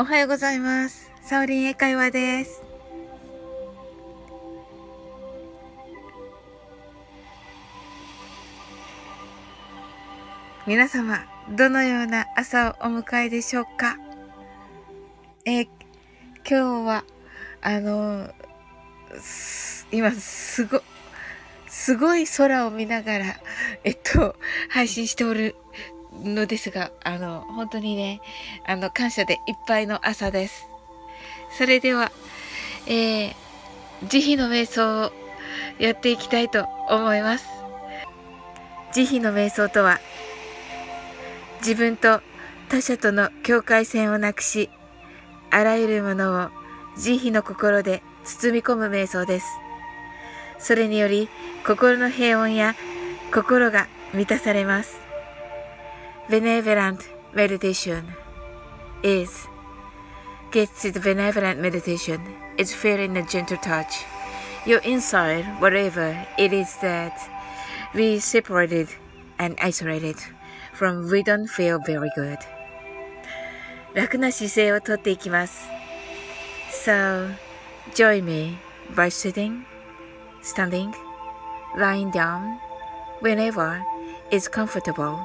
おはようございます。サオリン英会話です。皆様、どのような朝をお迎えでしょうか？えー、今日は、あの今すご、すごい空を見ながら、えっと、配信しておるのですが、あの、本当にね、あの、感謝でいっぱいの朝です。それでは、えー、慈悲の瞑想をやっていきたいと思います。慈悲の瞑想とは、自分と他者との境界線をなくし、あらゆるものを慈悲の心で包み込む瞑想です。それにより、心の平穏や心が満たされます。benevolent meditation is gets to the benevolent meditation is feeling a gentle touch. Your inside, whatever it is that we separated and isolated from, we don't feel very good. 楽な姿勢をとっていきます。So, join me by sitting, standing, lying down, whenever is comfortable.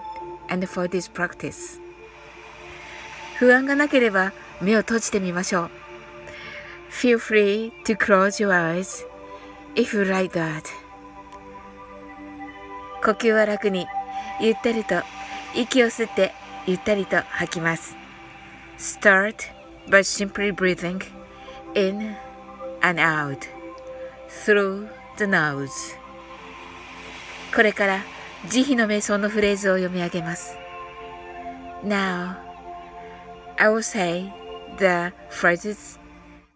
And for this practice 不安がなければ目を閉じてみましょう Feel free to close your eyes if you like that 呼吸は楽にゆったりと息を吸ってゆったりと吐きます Start by simply breathing in and out through the nose これから慈悲の瞑想のフレーズを読み上げます。Now, I will say the phrases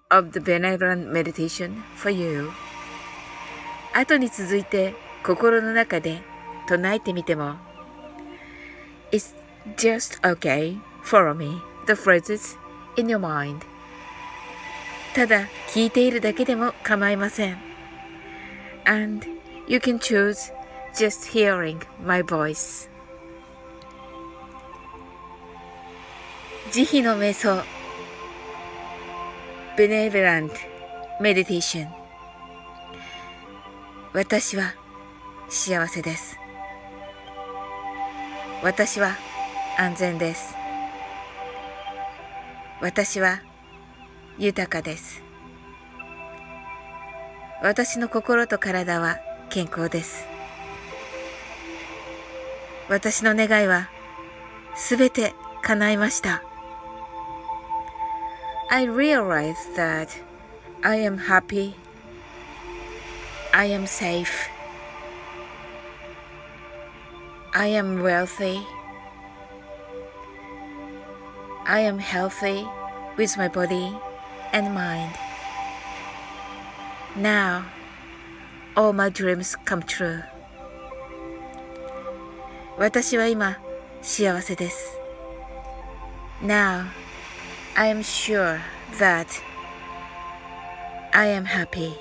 of the benevolent meditation for you. 後に続いて心の中で唱えてみても It's just okay. Follow me. The phrases in your mind. ただ聞いているだけでも構いません。And you can choose just hearing my voice 慈悲の瞑想 Benevolent Meditation 私は幸せです私は安全です私は豊かです私の心と体は健康です。私の願いはすべて叶いました。I realize that I am happy. I am safe. I am wealthy. I am healthy with my body and mind. Now, all my dreams come true. 私は今幸せです。Now, I am sure that I am happy.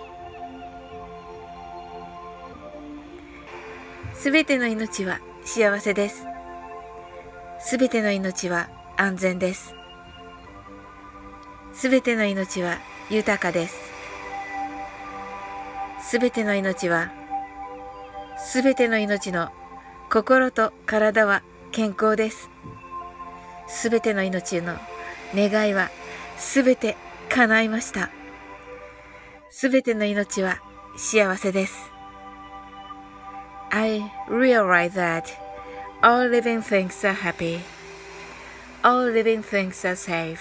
すべての命は幸せです。すべての命は安全です。すべての命は豊かです。すべての命は、すべての命の心と体は健康です。すべての命の願いはすべて叶いました。すべての命は幸せです。I realize that all living things are happy. All living things are safe.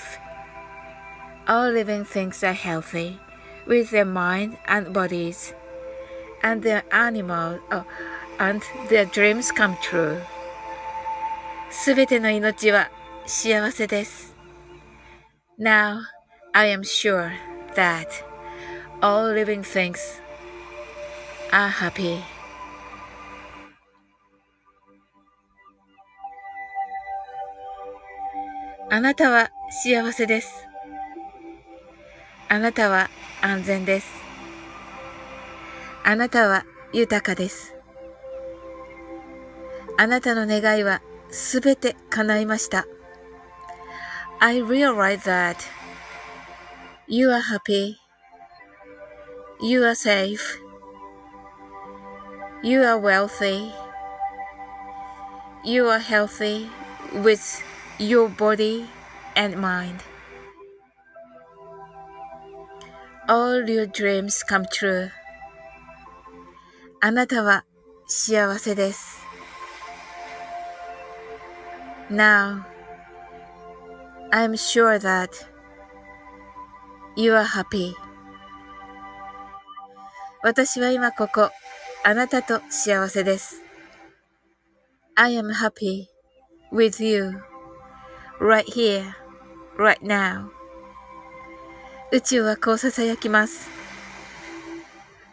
All living things are healthy with their mind and bodies. And their animals. Oh, and their dreams come true. すべての命は幸せです。Now, I am sure that all living things are happy. あなたは幸せです。あなたは安全です。あなたは豊かです。あなたの願いはすべて叶いました。 I realize that you are happy, you are safe, you are wealthy, you are healthy with your body and mind. All your dreams come true. あなたは幸せです。 Now, I'm sure that you are happy. 私は今ここ、あなたと幸せです。I am happy with you right here, right now. 宇宙はこう囁きます。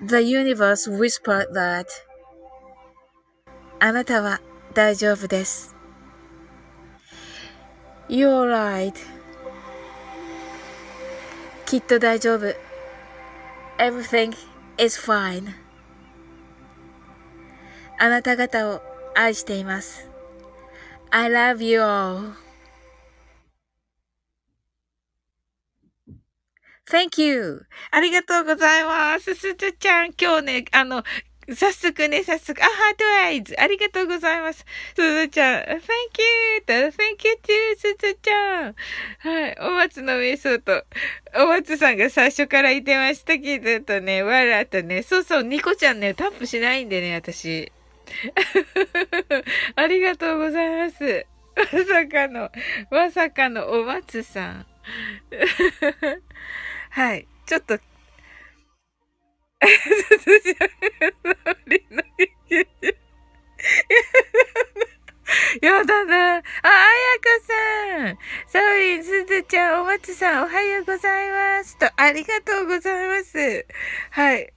The universe whispered that あなたは大丈夫です。 You're right. きっと大丈夫。Everything is fine. あなた方を愛しています。I love you all. Thank you! ありがとうございます。すずちゃん、今日ね、あの、早速ね、早速、あ、ハートアイズ。ありがとうございます。すずちゃん、Thank you! と、Thank you too, すずちゃん。はい。お松の瞑想と、お松さんが最初から言ってましたけど、とね、わらとね、そうそう、ニコちゃんね、タップしないんでね、私。ありがとうございます。まさかの、まさかのお松さん。はい。ちょっと、やだな。あ、あやこさん。サウリン、すずちゃん、お松さん、おはようございます。と、ありがとうございます。はい。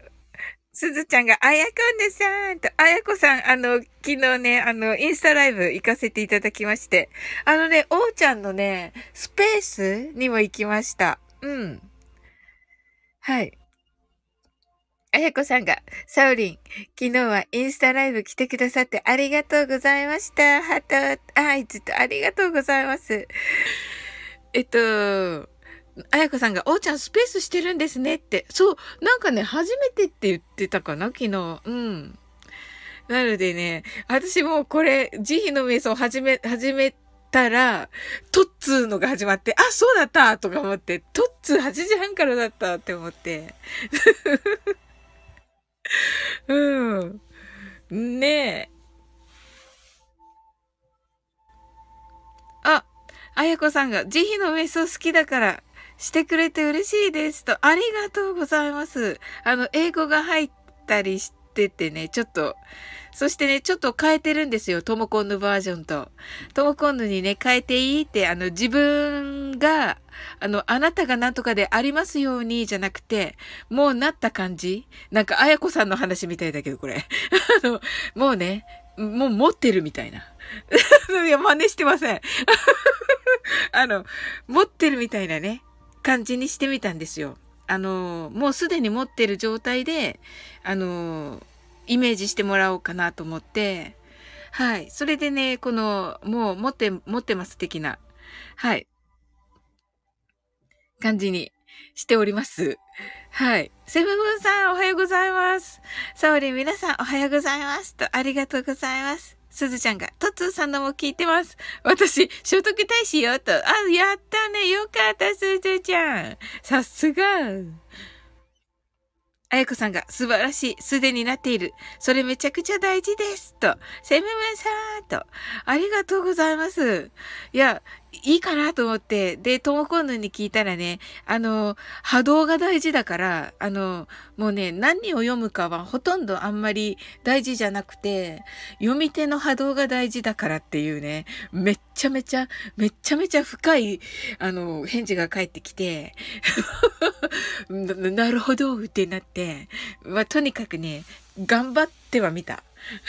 すずちゃんが、あやこんでさんと、あやこさん、あの、昨日ね、あの、インスタライブ行かせていただきまして、あのね、おうちゃんのね、スペースにも行きました。うん。はい。あやこさんが、サウリン、昨日はインスタライブ来てくださってありがとうございました。ハート、あい、ずっとありがとうございます。えっと、あやこさんが、おーちゃんスペースしてるんですねって。そう、なんかね、初めてって言ってたかな昨日。うん。なのでね、私もこれ、慈悲の瞑想始め、始めたら、トッツーのが始まって、あ、そうだったとか思って、トッツー8時半からだったって思って。うん。ねえ。あ、あやこさんが、慈悲の瞑想好きだから、してくれて嬉しいですと、ありがとうございます。あの、英語が入ったりしててね、ちょっと、そしてね、ちょっと変えてるんですよ。トモコンヌバージョンと。トモコンヌにね、変えていいって、あの、自分が、あの、あなたが何とかでありますように、じゃなくて、もうなった感じなんか、あやこさんの話みたいだけど、これ。あの、もうね、もう持ってるみたいな。いや、真似してません。あの、持ってるみたいなね、感じにしてみたんですよ。あの、もうすでに持ってる状態で、あの、イメージしてもらおうかなと思って、はい。それでね、この、もう持って、持ってます的な、はい。感じにしております。はい。セブブンさん、おはようございます。サオリン、皆さん、おはようございます。と、ありがとうございます。すずちゃんが、トツーさんのも聞いてます。私、聖徳大使よ、と。あ、やったね。よかった、すずちゃん。さすが。あやこさんが素晴らしい、すでになっている。それめちゃくちゃ大事です。と、セムムンさんと、ありがとうございます。いや、いいかなと思って、で、トモコンヌに聞いたらね、あの、波動が大事だから、あの、もうね、何を読むかはほとんどあんまり大事じゃなくて、読み手の波動が大事だからっていうね、めっちゃめちゃ、めっちゃめちゃ深い、あの、返事が返ってきて、ななるほどってなって、まあ、とにかくね、頑張ってはみた。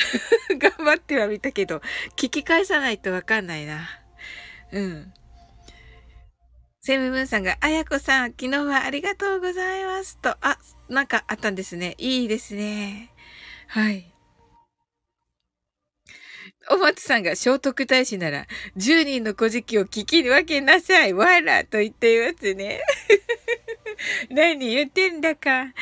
頑張ってはみたけど、聞き返さないとわかんないな。うん。セムムーンさんが、あやこさん、昨日はありがとうございますと、あ、なんかあったんですね。いいですね。はい。お松さんが聖徳太子なら、10人の古事記を聞き分けなさい。わらと言っていますね。何言ってんだか。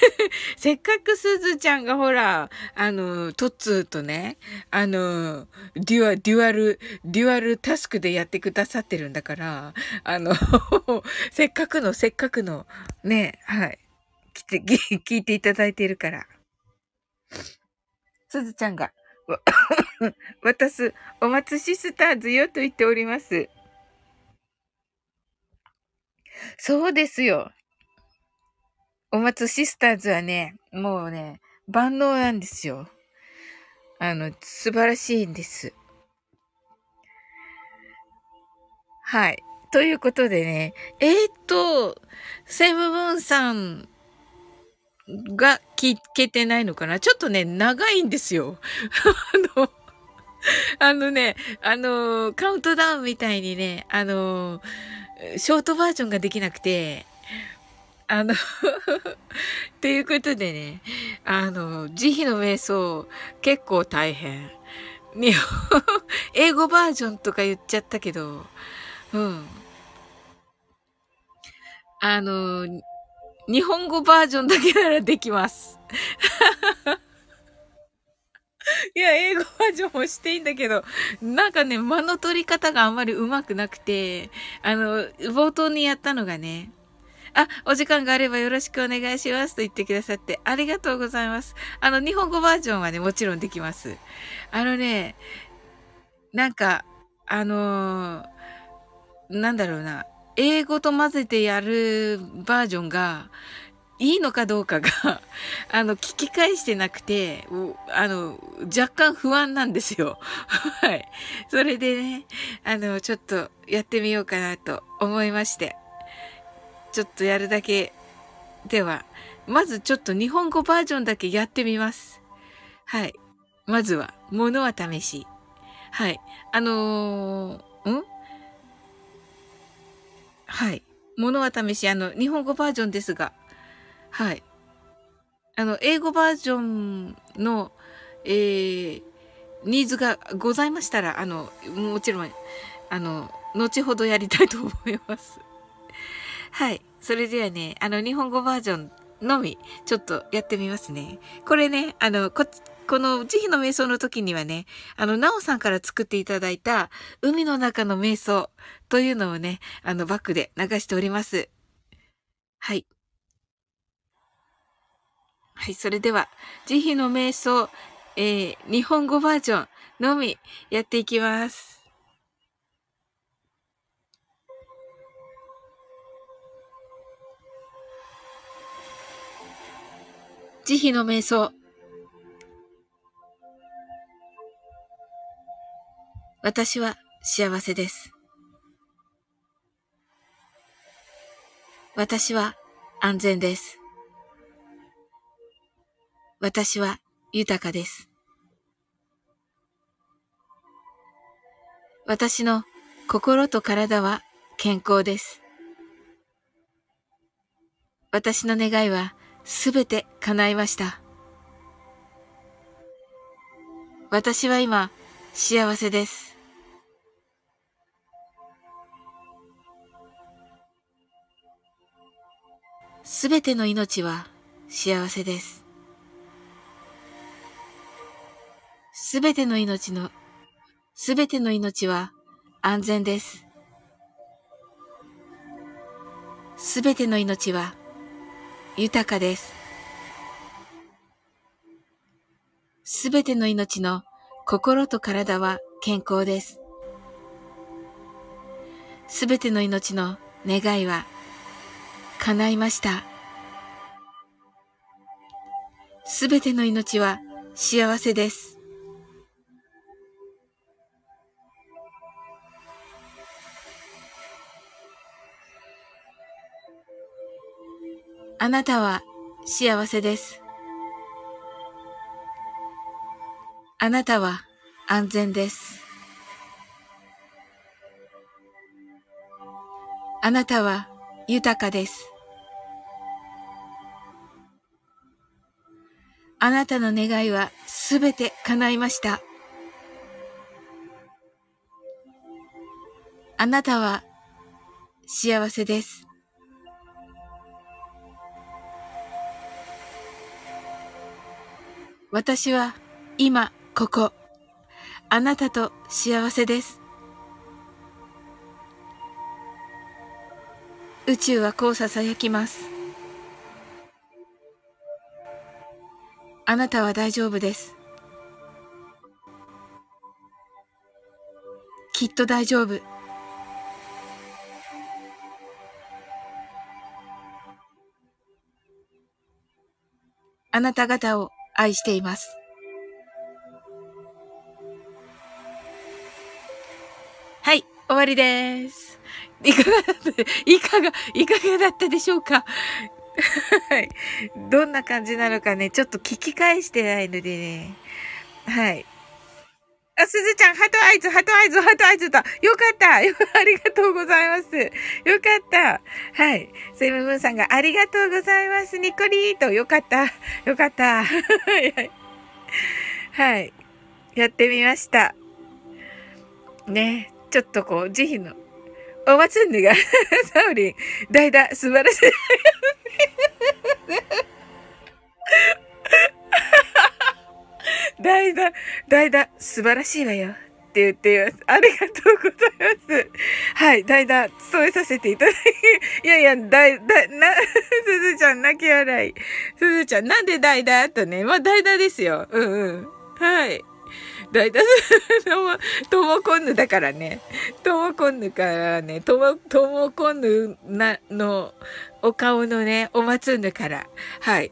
せっかくすずちゃんがほら、あの、トッツーとね、あの、デュア、デュアル、デュアルタスクでやってくださってるんだから、あの、せっかくの、せっかくの、ね、はい。来て、聞いていただいているから。すずちゃんが、渡す、お松シスターズよと言っております。そうですよ。お松シスターズはね、もうね、万能なんですよ。あの、素晴らしいんです。はい。ということでね、えー、っと、セムブーンさんが聞けてないのかな？ちょっとね、長いんですよ。あの、あのね、あの、カウントダウンみたいにね、あの、ショートバージョンができなくて、あの ということでね、あの、慈悲の瞑想、結構大変。日本、英語バージョンとか言っちゃったけど、うん。あの、日本語バージョンだけならできます。いや、英語バージョンもしていいんだけど、なんかね、間の取り方があんまり上手くなくて、あの、冒頭にやったのがね、あ、お時間があればよろしくお願いしますと言ってくださってありがとうございます。あの、日本語バージョンはね、もちろんできます。あのね、なんか、あのー、なんだろうな、英語と混ぜてやるバージョンが、いいのかどうかが あの、聞き返してなくて、あの、若干不安なんですよ。はい。それでね、あの、ちょっとやってみようかなと思いまして。ちょっとやるだけでは、まずちょっと日本語バージョンだけやってみます。はい。まずは、ものは試し。はい。あのー、ん？はい。ものは試し、あの、日本語バージョンですが、はい。あの、英語バージョンの、えー、ニーズがございましたら、あの、もちろん、あの、後ほどやりたいと思います。はい。それではね、あの、日本語バージョンのみ、ちょっとやってみますね。これね、あの、こ、この慈悲の瞑想の時にはね、あの、なおさんから作っていただいた、海の中の瞑想というのをね、あの、バックで流しております。はい。はい、それでは、慈悲の瞑想、えー、日本語バージョンのみやっていきます。慈悲の瞑想。私は幸せです。私は安全です。私は豊かです。私の心と体は健康です。私の願いはすべて叶いました。私は今、幸せです。すべての命は幸せです。すべての命の、すべての命は安全です。すべての命は豊かです。すべての命の心と体は健康です。すべての命の願いは叶いました。すべての命は幸せです。あなたは幸せです。あなたは安全です。あなたは豊かです。あなたの願いはすべて叶いました。あなたは幸せです。私は今ここ、あなたと幸せです。宇宙はこう囁きます。あなたは大丈夫です。きっと大丈夫。あなた方を愛しています。はい、終わりです。いかが、いかが、いかがだったでしょうか？はい。どんな感じなのかね、ちょっと聞き返してないのでね。はい。あ、すずちゃん、ハトアイズ、ハトアイズ、ハトアイズだ。よかった ありがとうございます。よかった。はい。セムムーンさんがありがとうございます。ニコリーと。よかった。よかった。はい。やってみました。ね。ちょっとこう、慈悲の、おまつんぬが、サウリン、代打、素晴らしい。代打、代打、素晴らしいわよ。って言っています。ありがとうございます。はい、代打、務めさせていただき、いやいや、代、代、な、すずちゃん泣き笑い。すずちゃん、なんで代打とね、まあ代打ですよ。うんうん。はい。代打、ともともこんぬだからね。ともこんぬからね、とも、ともこんぬな、の、お顔のね、おまつんぬから。はい。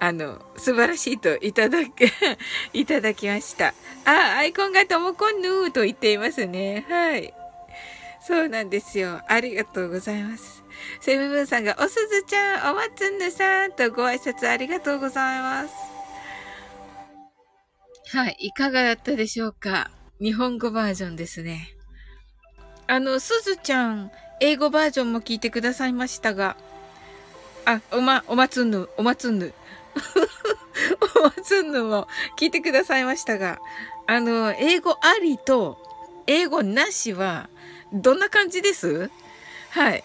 あの、素晴らしいといただけ、いただきました。あ、アイコンがともこんぬーと言っていますね。はい。そうなんですよ。ありがとうございます。セブブンさんが、おすずちゃん、おまつんぬさんとご挨拶ありがとうございます。はい。いかがだったでしょうか？日本語バージョンですね。あの、すずちゃん、英語バージョンも聞いてくださいましたが、あ、おま、おまつんぬ、おまつんぬ。おまつんぬも聞いてくださいましたが、あの、英語ありと英語なしは、どんな感じです？はい。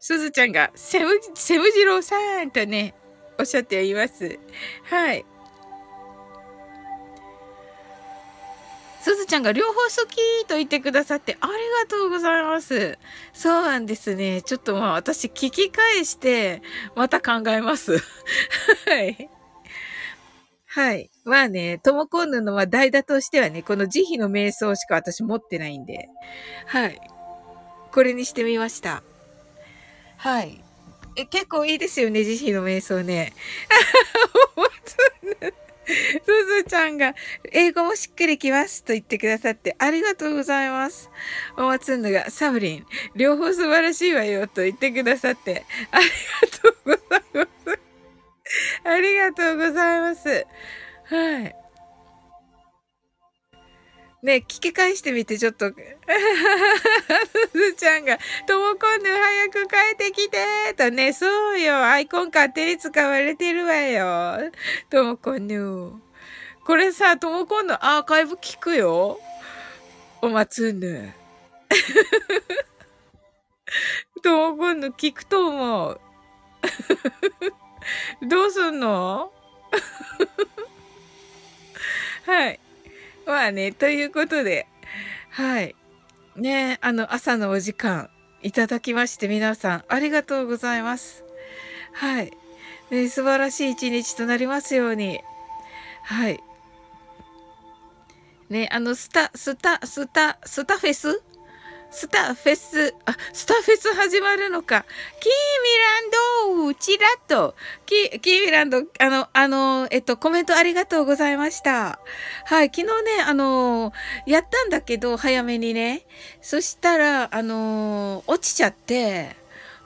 すずちゃんが、セム、セムジローさんとね、おっしゃっています。はい。すずちゃんが両方好きと言ってくださってありがとうございます。そうなんですね。ちょっとまあ私聞き返してまた考えます。はい。はい。まあね、ともこんぬのは代打としてはね、この慈悲の瞑想しか私持ってないんで。はい。これにしてみました。はい。え、結構いいですよね、慈悲の瞑想ね。すずちゃんが、英語もしっくりきますと言ってくださってありがとうございます。おまつんのが、サブリン、両方素晴らしいわよと言ってくださってありがとうございます。ありがとうございます。はい。ね、聞き返してみて、ちょっと。すずちゃんが、ともこんぬ早く帰ってきてとね、そうよ。アイコン勝手に使われてるわよ。ともこんぬ。これさ、ともこんぬアーカイブ聞くよ。おまつぬ。ともこんぬ聞くと思う。どうすんの？はい。まあね、ということで、はい。ね、あの、朝のお時間いただきまして、皆さん、ありがとうございます。はい。ね、素晴らしい一日となりますように。はい。ね、あの、スタ、スタ、スタ、スタフェススターフェス、あ、スターフェス始まるのか。キーミランドチラッと。キ、キーミランド、あの、あの、えっと、コメントありがとうございました。はい、昨日ね、あの、やったんだけど、早めにね。そしたら、あの、落ちちゃって、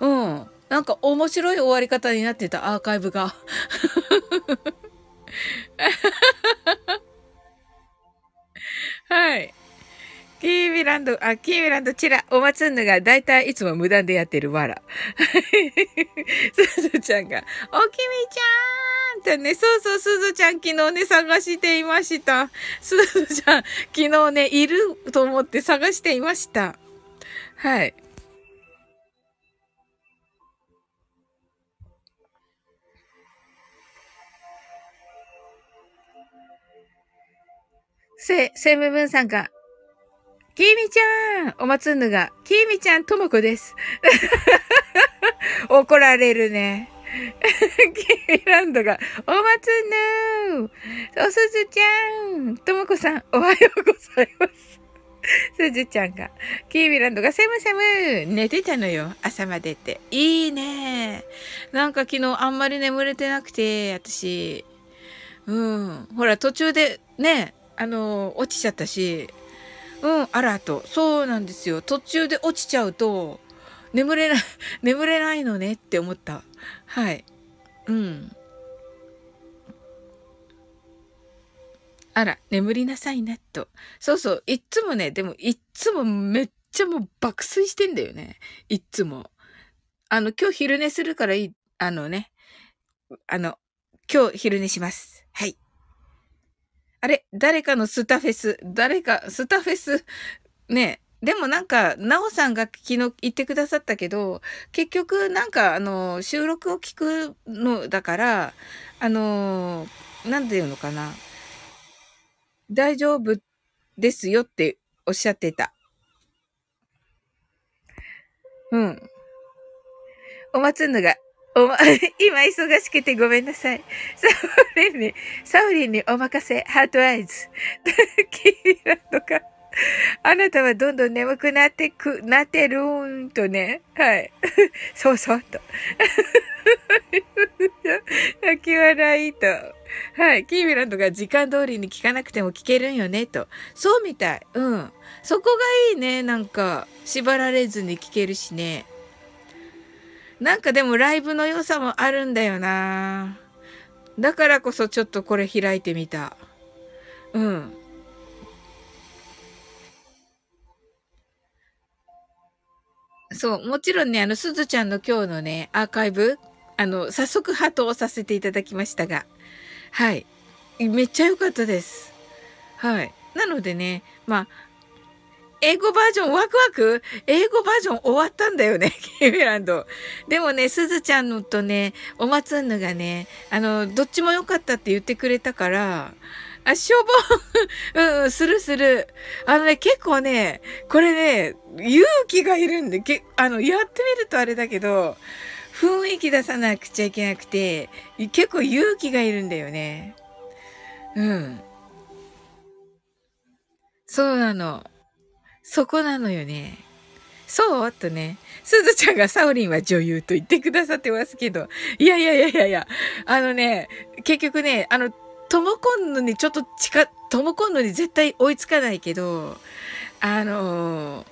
うん。なんか面白い終わり方になってた、アーカイブが。はい。キーミランド、あ、キーミランドチラ、おまつんぬがだいたいいつも無断でやってるわら。すずちゃんが、おきみちゃーんとね、そうそう、すずちゃん昨日ね、探していました。すずちゃん、昨日ね、いると思って探していました。はい。せ、セムブンさんが、きみちゃんおまつぬが、きみちゃんともこです。怒られるね。キーランドが、おまつぬおすずちゃんともこさん、おはようございます。すずちゃんが、キービランドがセムセム寝てたのよ。朝までって。いいね。なんか昨日あんまり眠れてなくて、私。うん。ほら、途中でね、あの、落ちちゃったし、うん、あらと。そうなんですよ。途中で落ちちゃうと、眠れない、眠れないのねって思った。はい。うん。あら、眠りなさいな、と。そうそう、いっつもね、でもいっつもめっちゃもう爆睡してんだよね。いっつも。あの、今日昼寝するからいい、あのね、あの、今日昼寝します。はい。あれ誰かのスタフェス、誰か、スタフェス、ね、でもなんか、なおさんが昨日言ってくださったけど、結局なんかあの、収録を聞くのだから、あの、なんていうのかな。大丈夫ですよっておっしゃってた。うん。おまつぬが、おま、今忙しくてごめんなさい。サウリンに、サウリンにお任せ、ハートアイズ。キーラとか。あなたはどんどん眠くなってく、なってるーんとね。はい。そうそうと。泣き笑いと。はい。キーミランドが時間通りに聞かなくても聞けるんよね、と。そうみたい。うん。そこがいいね。なんか、縛られずに聞けるしね。なんかでもライブの良さもあるんだよな。だからこそちょっとこれ開いてみた。うん。そう、もちろんね、あの、すずちゃんの今日のね、アーカイブ、あの、早速ハートをさせていただきましたが、はい。めっちゃ良かったです。はい。なのでね、まあ、英語バージョンワクワク？英語バージョン終わったんだよね、キーメランド。でもね、すずちゃんのとね、おまつんぬがね、あの、どっちも良かったって言ってくれたから、あ、消防 うん、するする。あのね、結構ね、これね、勇気がいるんで、け、あの、やってみるとあれだけど、雰囲気出さなくちゃいけなくて、結構勇気がいるんだよね。うん。そうなの。そこなのよね。そうとね、すずちゃんがサオリンは女優と言ってくださってますけど、いやいやいやいやいや、あのね、結局ね、あの、トモコンヌにちょっと近、トモコンヌに絶対追いつかないけど、あの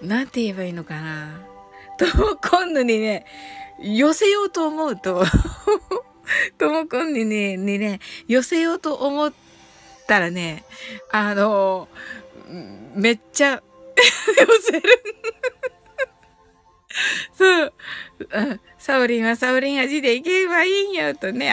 ー、なんて言えばいいのかな。トモコンヌにね、寄せようと思うと トモコンヌににね、寄せようと思ったらね、あのー、めっちゃ 寄せる。そう。サウリンはサウリン味でいけばいいんよとね、